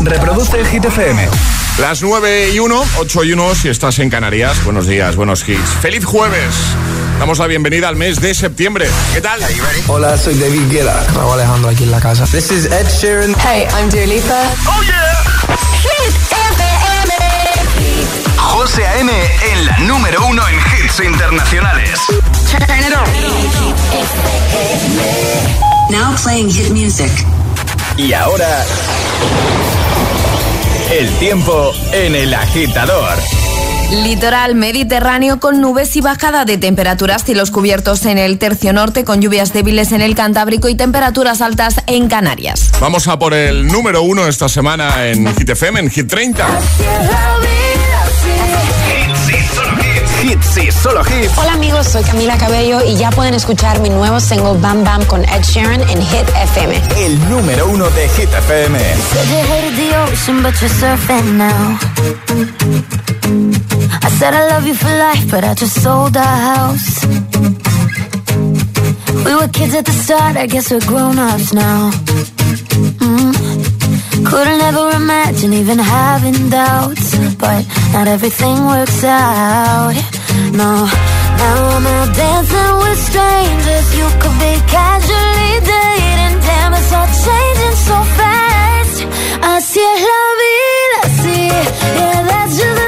Reproduce el Hit FM. Las 9 y 1, 8 y 1 si estás en Canarias. Buenos días, buenos hits. ¡Feliz jueves! Damos la bienvenida al mes de septiembre. ¿Qué tal? Hola, soy David Guetta. Raúl Alejandro aquí en la casa. This is Ed Sheeran. Hey, I'm Dua Lipa. ¡Oh, yeah! Hit FM. José A.M. en la número uno en hits internacionales. Turn it on. Now playing hit music. Y ahora... El tiempo en el agitador. Litoral mediterráneo con nubes y bajada de temperaturas, cielos cubiertos en el tercio norte con lluvias débiles en el Cantábrico y temperaturas altas en Canarias. Vamos a por el número uno esta semana en Hit FM, en Hit 30. Hits y solo hits. Hola amigos, soy Camila Cabello y ya pueden escuchar mi nuevo single Bam Bam con Ed Sheeran en Hit FM. El número uno de Hit FM. Said you hated the ocean, but you're surfing now. I said I love you for life, but I just sold our house. We were kids at the start, I guess we're grown-ups now. Mm. Couldn't ever imagine even having doubts, but not everything works out. No, now I'm out dancing with strangers. You could be casually dating, damn, it's all changing so fast. Así es la vida, sí, yeah, that's just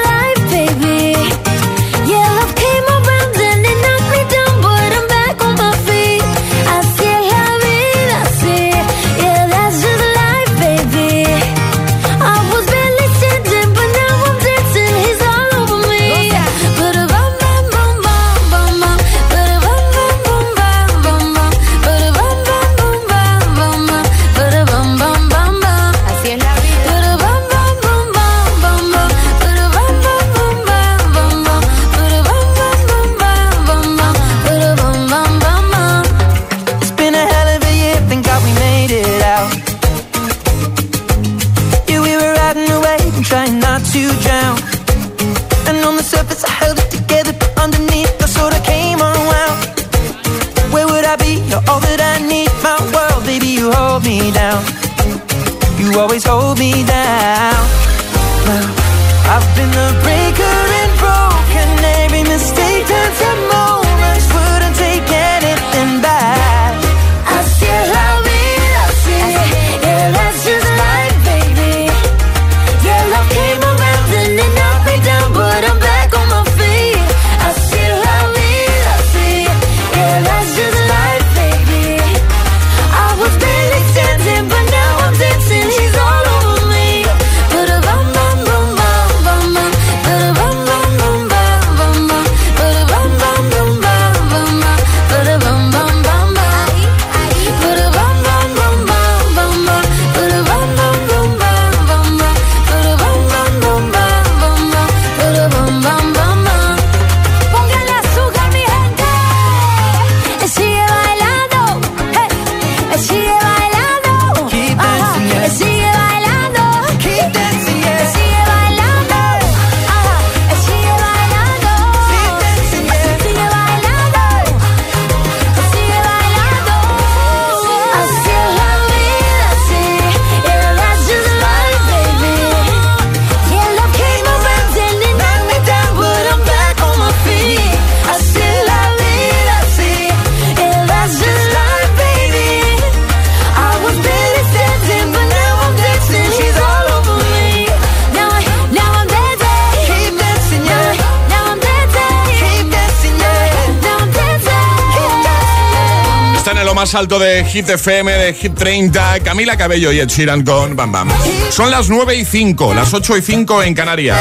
lo más alto de Hit FM, de Hit 30, Camila Cabello y Ed Sheeran con Bam Bam. Son las 9 y 5, las 8 y 5 en Canarias.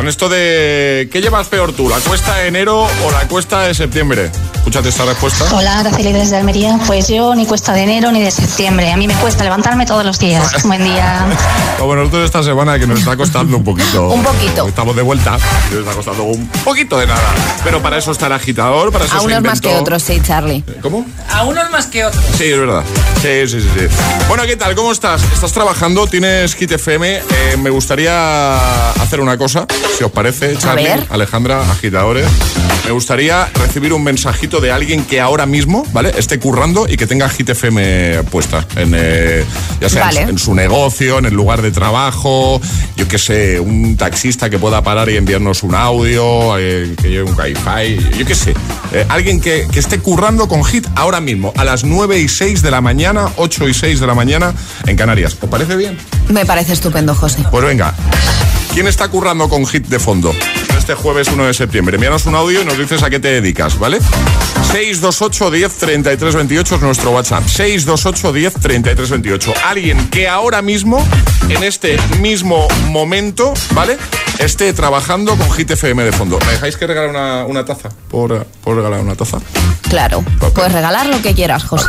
Con esto de ¿qué llevas peor tú? ¿La cuesta de enero o la cuesta de septiembre? Escúchate esta respuesta. Hola, Araceli desde Almería. Pues yo ni cuesta de enero ni de septiembre. A mí me cuesta levantarme todos los días. Buen día. Como nosotros esta semana que nos está costando un poquito. Un poquito. Estamos de vuelta. y Nos está costando un poquito de nada. Pero para eso está el agitador, para eso A unos más que otros, sí, Charlie. ¿Cómo? A unos más que otros. Sí, es verdad. Sí, sí, sí, sí. Bueno, ¿qué tal? ¿Cómo estás? ¿Estás trabajando? ¿Tienes Hit FM? Eh, me gustaría hacer una cosa. Si os parece, Charlie. Alejandra, agitadores. Me gustaría recibir un mensajito de alguien que ahora mismo, ¿vale? Esté currando y que tenga Hit FM puesta. En, eh, ya sea en su- Vale. en, su negocio, en el lugar de trabajo, yo qué sé, un taxista que pueda parar y enviarnos un audio, eh, que lleve un Wi-Fi, yo qué sé. Eh, alguien que, que esté currando con Hit ahora mismo, a las 9 y 6 de la mañana, 8 y 6 de la mañana en Canarias. ¿Os parece bien? Me parece estupendo, José. Pues venga, ¿quién está currando con hit de fondo? Este jueves 1 de septiembre. Envíanos un audio y nos dices a qué te dedicas, ¿vale? 628 10 33 28 es nuestro WhatsApp. 628 10 33 28. Alguien que ahora mismo, en este mismo momento, ¿vale? Esté trabajando con Hit FM de fondo. ¿Me dejáis que regale una, una taza? ¿Por, ¿Por regalar una taza? Claro. Puedes regalar lo que quieras, José.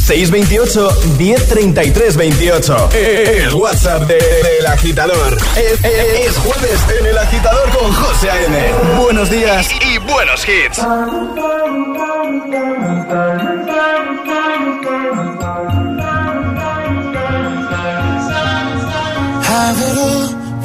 628 1033 28. El WhatsApp de- del agitador. Es, es- es jueves en el agitador con José A.M. Buenos días. Y buenos hits.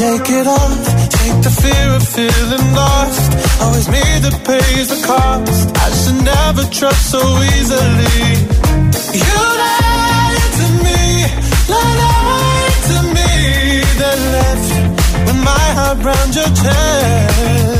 Shake it off. Take the fear of feeling lost. Always me that pays the cost. I should never trust so easily. You lied to me, lied to me, then left my heart your chest.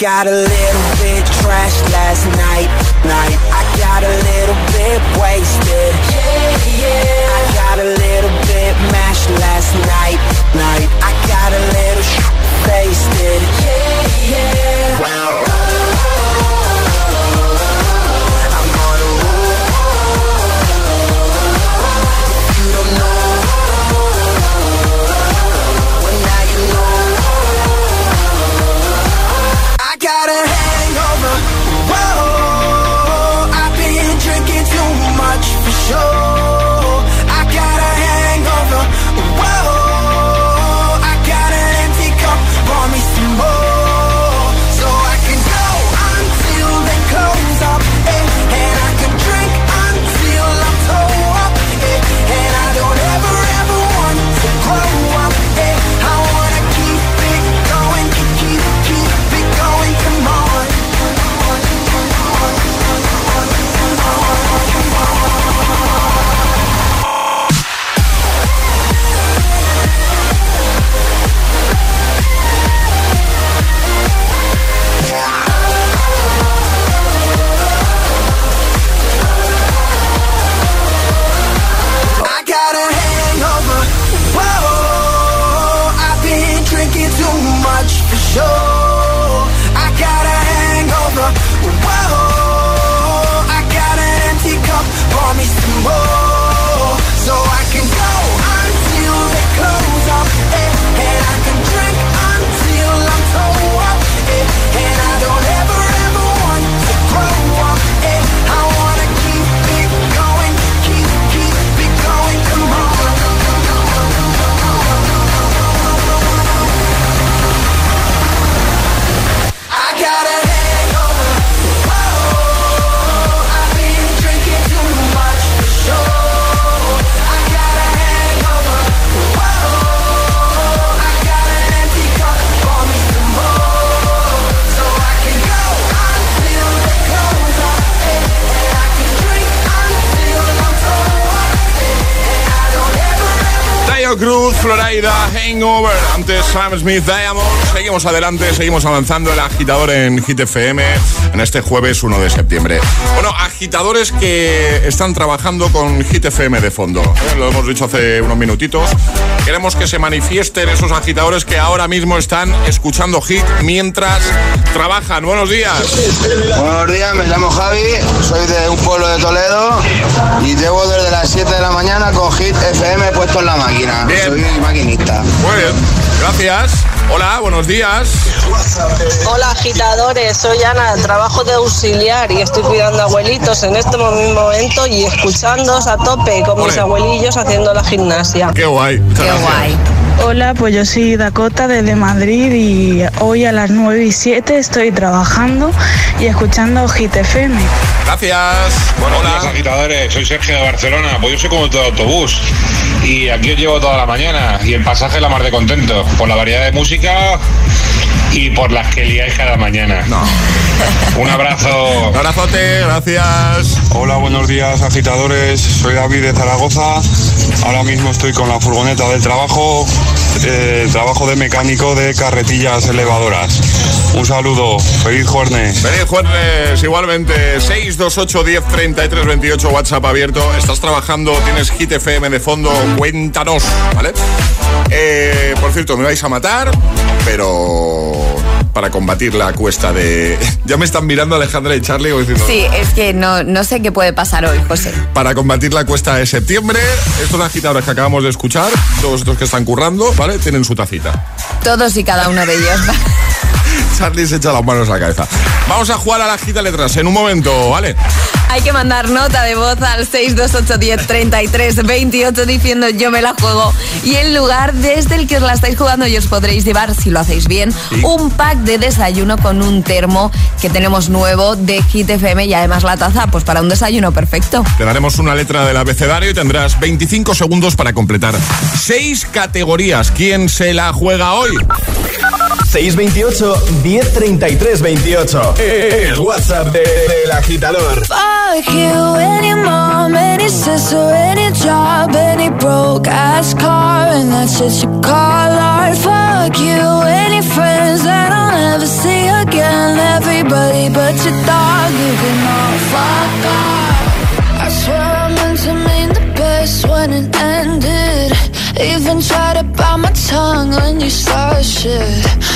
Got a little bit trashed last night, night. I got a little bit wasted. Yeah, yeah. I got a little bit mashed last night, night. I got a little faced it. Yeah, yeah. Well, Florida, Hangover. Antes Sam Smith, Diamond. Seguimos adelante, seguimos avanzando. El agitador en Hit FM en este jueves 1 de septiembre. Bueno, agitadores que están trabajando con Hit FM de fondo. ¿eh? Lo hemos dicho hace unos minutitos. Queremos que se manifiesten esos agitadores que ahora mismo están escuchando Hit mientras trabajan. Buenos días. Buenos días, me llamo Javi, soy de un pueblo de Toledo y llevo desde las 7 de la mañana con Hit FM puesto en la máquina. Soy maquinista. Muy bien, gracias. Hola, buenos días. Hola agitadores, soy Ana, trabajo de auxiliar y estoy cuidando abuelitos en este momento y escuchándoos a tope con mis abuelillos haciendo la gimnasia. Qué guay. Qué guay. Hola, pues yo soy Dakota desde Madrid y hoy a las 9 y 7 estoy trabajando y escuchando Hit FM. Gracias. Buenos días, agitadores. Soy Sergio de Barcelona. Pues yo soy como todo autobús. Y aquí os llevo toda la mañana. Y el pasaje la más de contento. Por la variedad de música y por las que liáis cada mañana. No. Un abrazo. Un abrazote, gracias. Hola, buenos días, agitadores. Soy David de Zaragoza. Ahora mismo estoy con la furgoneta del trabajo, eh, trabajo de mecánico de carretillas elevadoras. Un saludo, feliz jueves. Feliz jueves, igualmente. 628 10 33 28 WhatsApp abierto. ¿Estás trabajando? ¿Tienes Hit FM de fondo? Cuéntanos, ¿vale? Eh, por cierto, me vais a matar, pero para combatir la cuesta de... ya me están mirando Alejandra y Charlie diciendo... Sí, es que no, no sé qué puede pasar hoy, José. Para combatir la cuesta de septiembre, estos agitadores que acabamos de escuchar, todos estos que están currando, ¿vale? Tienen su tacita. Todos y cada uno de ellos. Charlie se echa las manos a la cabeza. Vamos a jugar a la gita letras en un momento, ¿vale? Hay que mandar nota de voz al 628103328 diciendo yo me la juego. Y el lugar desde el que os la estáis jugando y os podréis llevar, si lo hacéis bien, un pack de desayuno con un termo que tenemos nuevo de Hit FM y además la taza, pues para un desayuno perfecto. Te daremos una letra del abecedario y tendrás 25 segundos para completar seis categorías. ¿Quién se la juega hoy? 628 1033 28. El WhatsApp de, del agitador. Fuck you, any mom, any sister, any job, any broke ass car, and that's just your call art. Fuck you, any friends that I'll never see again. Everybody but your dog, you can all fuck off. I swear I meant to mean the best when it ended. Even tried to bite my tongue when you start shit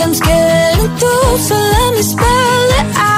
I'm scared and through, so let me spell it out.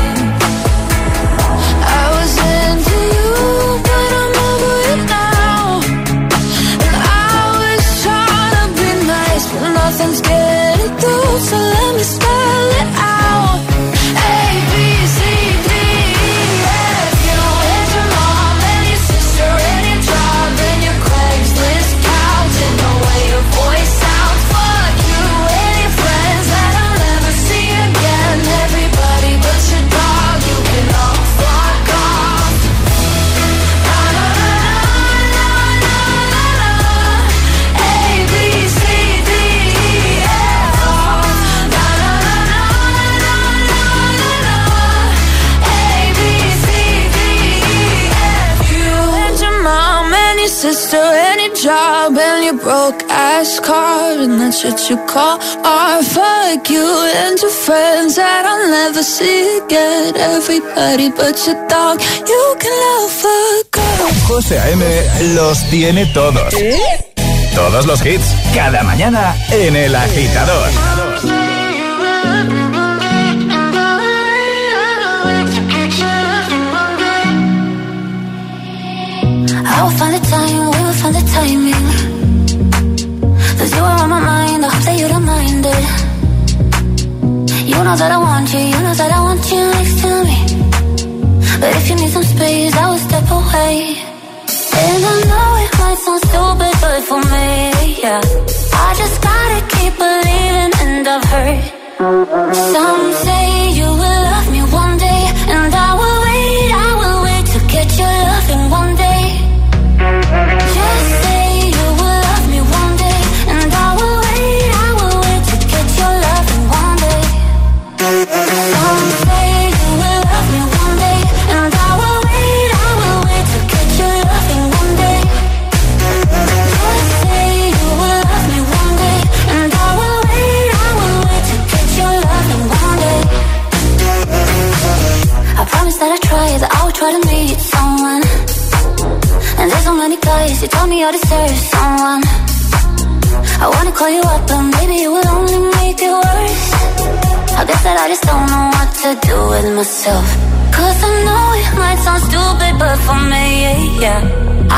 broke that's what you call. Fuck you friends that I'll never see again. Everybody but you can a girl. A.M. los tiene todos. ¿Eh? Todos los hits, cada mañana en El Agitador. I'll find know that I want you, you know that I want you next to me. But if you need some space, I will step away. And I know it might sound stupid, but for me. yeah.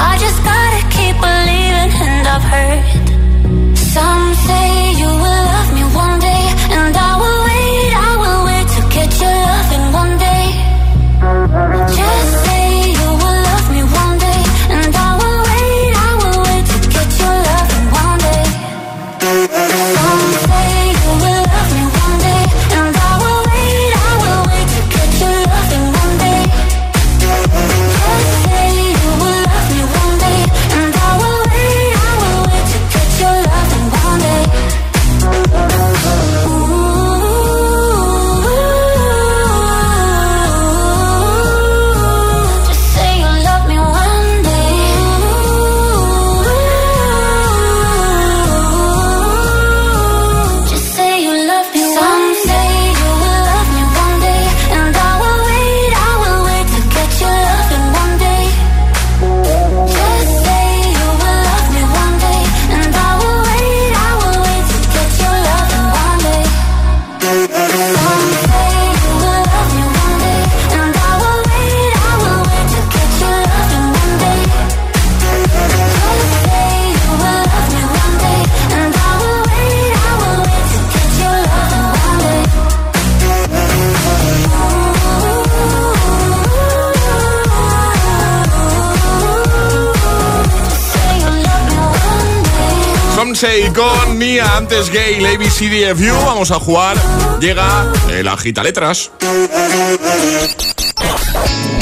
Beyoncé con Mia, antes Gay, ABCDFU. Vamos a jugar. Llega el agita letras.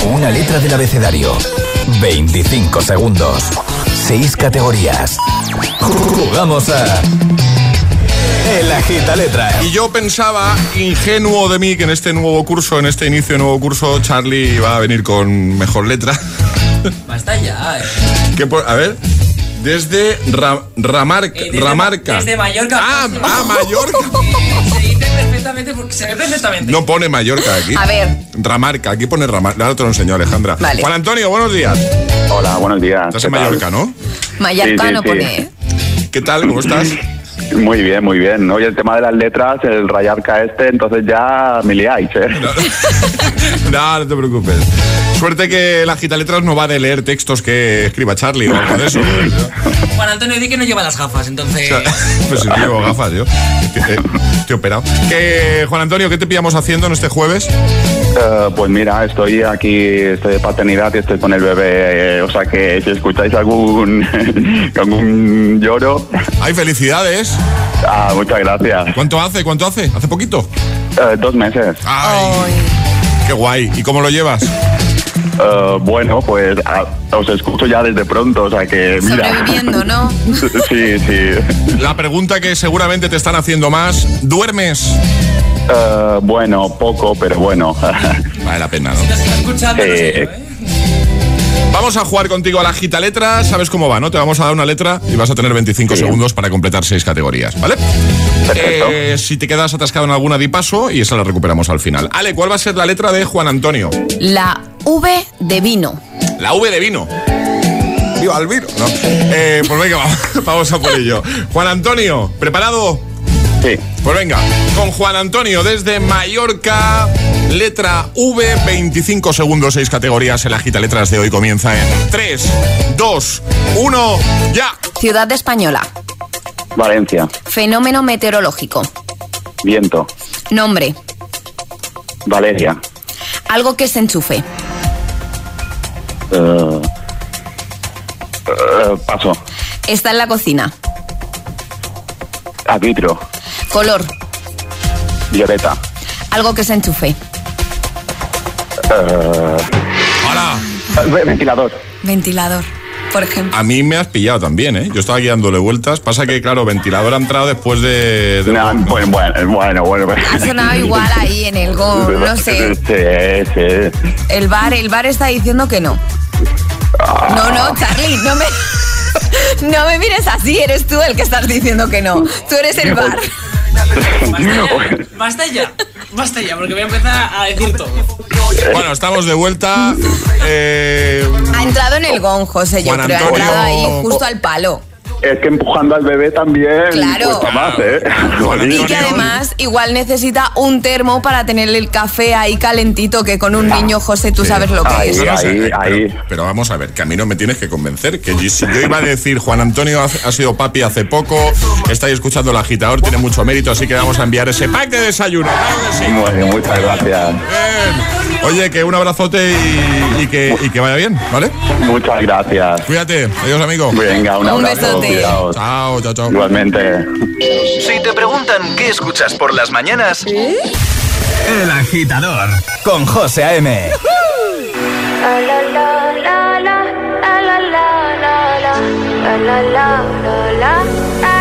Una letra del abecedario. 25 segundos. 6 categorías. Jugamos a. El agita letras. Y yo pensaba, ingenuo de mí, que en este nuevo curso, en este inicio de nuevo curso, Charlie va a venir con mejor letra. Basta ya, eh. Que a ver. Desde Ra- Ramarca. Eh, desde- Ramarca. Desde Mallorca. Ah, ah, Mallorca. Se dice perfectamente porque se ve perfectamente. No pone Mallorca aquí. A ver. Ramarca, aquí pone Ramarca. Ahora te lo enseño, Alejandra. Vale. Juan Antonio, buenos días. Hola, buenos días. Estás ¿qué en tal? Mallorca, ¿no? Sí, sí, sí. pone. ¿eh? ¿Qué tal? ¿Cómo estás? Muy bien, muy bien. Oye, el tema de las letras, el rayarca este, entonces ya me liáis, ¿eh? No, no te preocupes. Suerte que la gita letras no va de leer textos que escriba Charlie o algo de eso. Juan Antonio di que no lleva las gafas, entonces. Pues si no llevo gafas yo. Estoy, eh, estoy operado. ¿Qué, Juan Antonio, ¿qué te pillamos haciendo en este jueves? Eh, pues mira, estoy aquí, estoy de paternidad y estoy con el bebé, eh, o sea que si escucháis algún, algún lloro... ¡Ay, felicidades! Ah, muchas gracias. ¿Cuánto hace? ¿Cuánto hace? ¿Hace poquito? Dos meses. ¡Ay! ¡Qué guay! ¿Y cómo lo llevas? Eh, bueno, pues ah, os escucho ya desde pronto, o sea que mira... Sobreviviendo, ¿no? sí, sí. La pregunta que seguramente te están haciendo más, ¿duermes? Eh, bueno, poco, pero bueno. Vale la pena, ¿no? ¿eh? Vamos a jugar contigo a la gita letra. ¿Sabes cómo va, no? Te vamos a dar una letra y vas a tener 25 segundos para completar seis categorías, ¿vale? Eh, si te quedas atascado en alguna, di paso y esa la recuperamos al final. Ale, ¿cuál va a ser la letra de Juan Antonio? La V de vino. La V de vino. Viva el vino. No. Eh, pues venga, vamos, vamos a por ello. Juan Antonio, ¿preparado? Sí. Pues venga, con Juan Antonio desde Mallorca, letra V, 25 segundos, 6 categorías. El agita letras de hoy comienza en 3, 2, 1, ya. Ciudad española. Valencia, Fenómeno meteorológico. viento, Nombre. Valeria, Algo que se enchufe. eh, eh, paso, Está en la cocina. arbitro, Color. violeta, Algo que se enchufe. eh, Hola. ventilador, Ventilador, por ejemplo. A mí me has pillado también, ¿eh? Yo estaba aquí dándole vueltas. Pasa que, claro, ventilador ha entrado después de... de- Nah, bueno, bueno, bueno, bueno. Ha sonado igual ahí en el gol, no sé. Sí, sí. El bar, el bar está diciendo que no. No, no, Charlie, no me. No me mires así, eres tú el que estás diciendo que no. Tú eres el bar. Basta ya. Basta ya, porque voy a empezar a decir todo. Bueno, estamos de vuelta. Eh, Ha entrado en el gong, José, yo Juan creo. Ha entrado ahí justo al palo. Es que empujando al bebé también Claro. cuesta más, ¿eh? Y que además igual necesita un termo para tenerle el café ahí calentito, que con un niño, José, tú sabes lo que es. No, no sé, pero, pero vamos a ver, que a mí no me tienes que convencer. Que yo- si yo iba a decir, Juan Antonio ha, ha sido papi hace poco, estáis escuchando el agitador, tiene mucho mérito, así que vamos a enviar ese pack de desayuno. claro que sí. Muy bien, muchas gracias. Bien. Oye, que un abrazote y, y que, y que vaya bien, ¿vale? Muchas gracias. Cuídate. Adiós, amigo. Venga, un Un abrazo. besote. Cuidaos. Chao, chao, chao. Igualmente. Si te preguntan qué escuchas por las mañanas, El agitador con José A.M. People say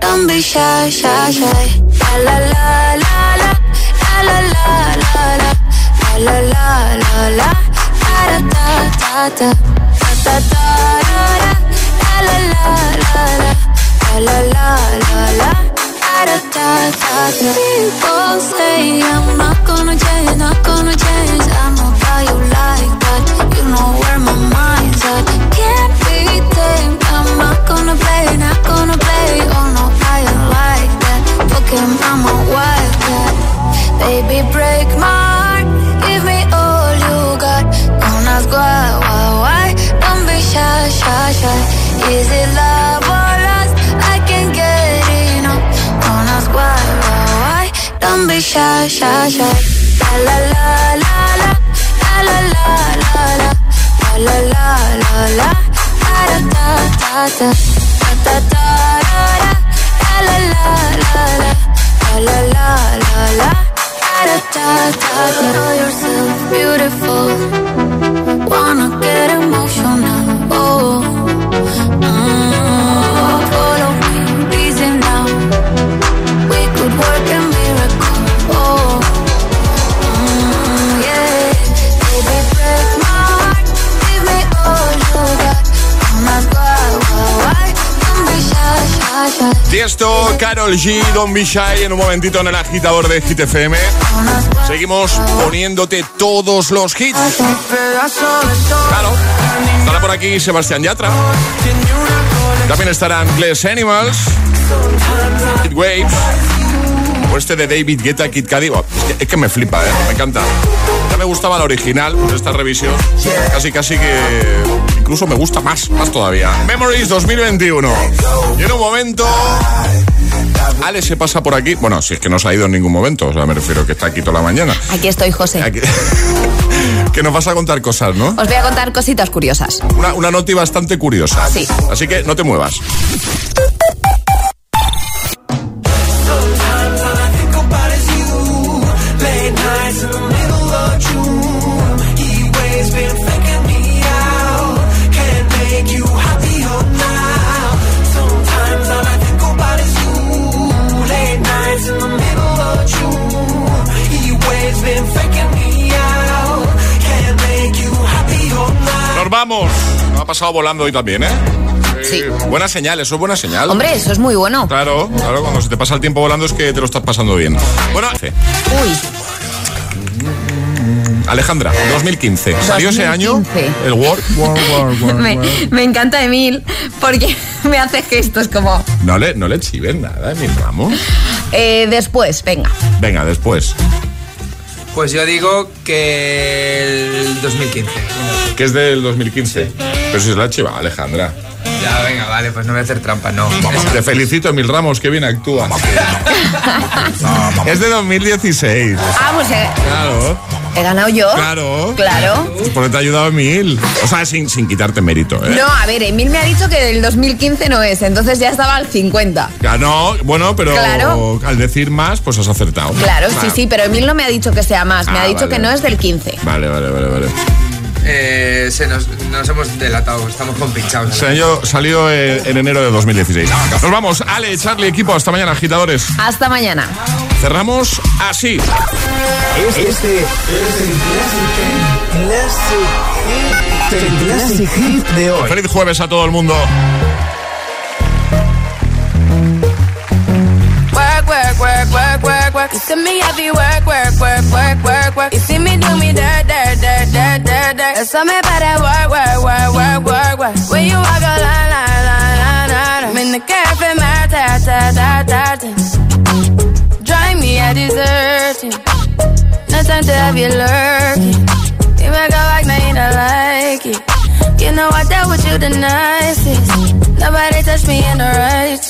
Don't be shy, shy, shy. La la la la la la la la la la la la la la la da da da da da da da da la la la la la la la la da da da da People say I'm not gonna change, not gonna change. I know how you like that. You know where my mind's at. Can't be tamed. I'm not gonna play, wanna play, oh no, I ain't like that. Fucking mama, why that? Baby, break my heart, give me all you got. Don't ask why, why, why. Don't be shy, shy, shy. Is it love or lust? I can't get enough. Don't ask why, why, why. Don't be shy, shy, shy. La la la la La. La la la La la. La la la Da da da da. Da da da. Beautiful wanna get emotional Carol G, Don Be Shy en un momentito en el agitador de Hit FM. Seguimos poniéndote todos los hits. Claro. Estará por aquí Sebastián Yatra. También estarán Glass Animals, Kid Waves, o este de David Guetta, Kid Cudi. Es, que, me flipa, ¿eh? me encanta. Ya me gustaba la original, pero esta revisión casi casi que incluso me gusta más, más todavía. Memories 2021. Y en un momento... Ale se pasa por aquí. Bueno, si es que no se ha ido en ningún momento. O sea, me refiero que está aquí toda la mañana. Aquí estoy, José. Aquí- que nos vas a contar cosas, ¿no? Os voy a contar cositas curiosas. Una, una noti bastante curiosa. Sí. Así que no te muevas. Pasado volando hoy también, ¿eh? Sí. Buena señal, eso es buena señal. Hombre, eso es muy bueno. Claro, claro, cuando se te pasa el tiempo volando es que te lo estás pasando bien. Bueno, Uy, Alejandra, 2015. ¿Salió ese año 2015. el World? World, World, World, me, encanta Emil porque me hace gestos como... No le, no le chiven nada, mi Ramos. eh, después, venga. Venga, después. Pues yo digo que el 2015. Que es del 2015. Pero si es la chiva, Alejandra. Ya, venga, vale, pues no voy a hacer trampa, no. Te felicito, Emil Ramos, que bien actúa. es de 2016. Ah, pues he, Claro, he ganado yo. claro. Claro. Porque te ha ayudado Emil. O sea, sin, sin quitarte mérito, ¿eh? No, a ver, Emil me ha dicho que del 2015 no es, entonces ya estaba al 50. Ganó, bueno, pero Claro. al decir más, pues has acertado. Claro, sí, sí, pero Emil no me ha dicho que sea más, me Ah, ha dicho vale. que no es del 15. Vale, vale, vale, vale. Eh, se nos, nos hemos delatado, estamos compinchados. Salió, salió en, en enero de 2016. Nos vamos, Ale, Charlie, equipo, hasta mañana, agitadores. Hasta mañana. Cerramos así. Este es el Classic, el Classic Hit de hoy. Feliz jueves a todo el mundo. Work, work. You see me happy work, work, work, work, work, work. You see me do me dirt, dirt, dirt, dirt, dirt, dirt. There's something about that work, work, work, work, work, work. When you walk a line, line, line, line, line. I'm in the cafe, my ta, ta, ta, ta, ta. Drive me a deserting. No time to have you lurking. You make a like, now you don't like it. You know I dealt with you the nicest. Nobody touched me in the righteous.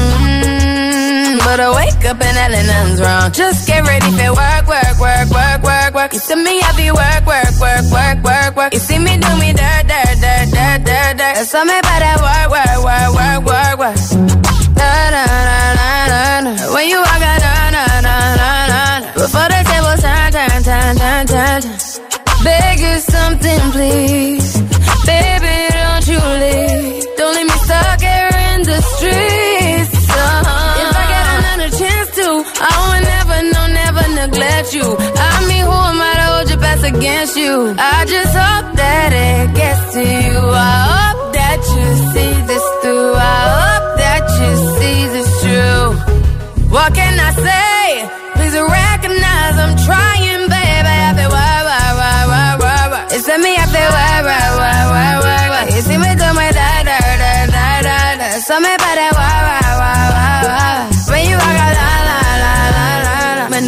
But I wake up and hell nothing's wrong. Just get ready for work, work, work, work, work, work. You see me happy work, work, work, work, work, work. You see me do me dirt, dirt, dirt, dirt, dirt, dirt. There's something about that work, work, work, work, work, work. Da, da, da, da, da, da. When you walk out, da, da, da, da, da, da. Before the table turn, turn, turn, turn, turn, turn. Beg you something, please. against you. I just hope that it gets to you. I hope that you see this through. I hope that you see this through. What can I say?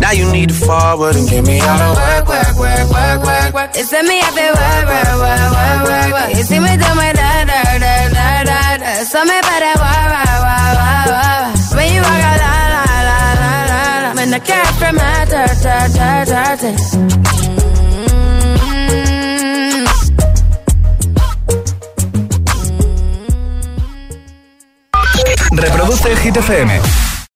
Now you need to forward and give me all the work, work, work, work, work, work. It's me, wah, wah, wah. You see me do my da, da, da, da, da, da. So me wah, wah. When you walk out, la, la, la, la, la, la. When the cat from my ta, ta, ta, ta, ta. Reproduce Hit FM